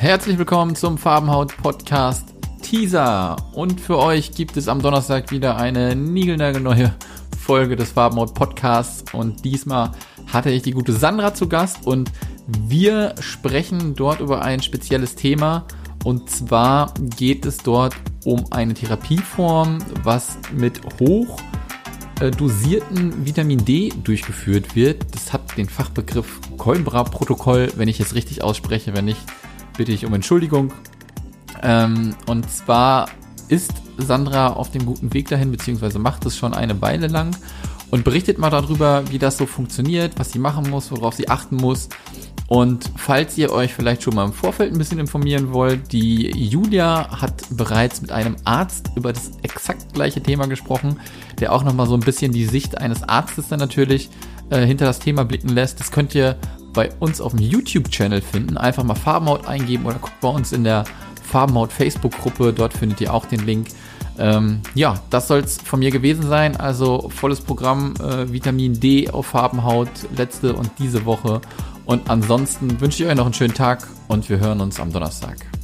Herzlich willkommen zum Farbenhaut Podcast Teaser. Und für euch gibt es am Donnerstag wieder eine niegelnagelneue Folge des Farbenhaut Podcasts. Und diesmal hatte ich die gute Sandra zu Gast und wir sprechen dort über ein spezielles Thema. Und zwar geht es dort um eine Therapieform, was mit hoch äh, dosierten Vitamin D durchgeführt wird. Das hat den Fachbegriff Coimbra-Protokoll, wenn ich es richtig ausspreche. Wenn nicht, bitte ich um Entschuldigung. Ähm, und zwar ist Sandra auf dem guten Weg dahin, beziehungsweise macht es schon eine Weile lang und berichtet mal darüber, wie das so funktioniert, was sie machen muss, worauf sie achten muss. Und falls ihr euch vielleicht schon mal im Vorfeld ein bisschen informieren wollt, die Julia hat bereits mit einem Arzt über das exakt gleiche Thema gesprochen, der auch nochmal so ein bisschen die Sicht eines Arztes dann natürlich äh, hinter das Thema blicken lässt. Das könnt ihr bei uns auf dem YouTube-Channel finden. Einfach mal Farbenhaut eingeben oder guckt bei uns in der Farbenhaut Facebook-Gruppe. Dort findet ihr auch den Link. Ähm, ja, das soll es von mir gewesen sein. Also volles Programm äh, Vitamin D auf Farbenhaut letzte und diese Woche. Und ansonsten wünsche ich euch noch einen schönen Tag und wir hören uns am Donnerstag.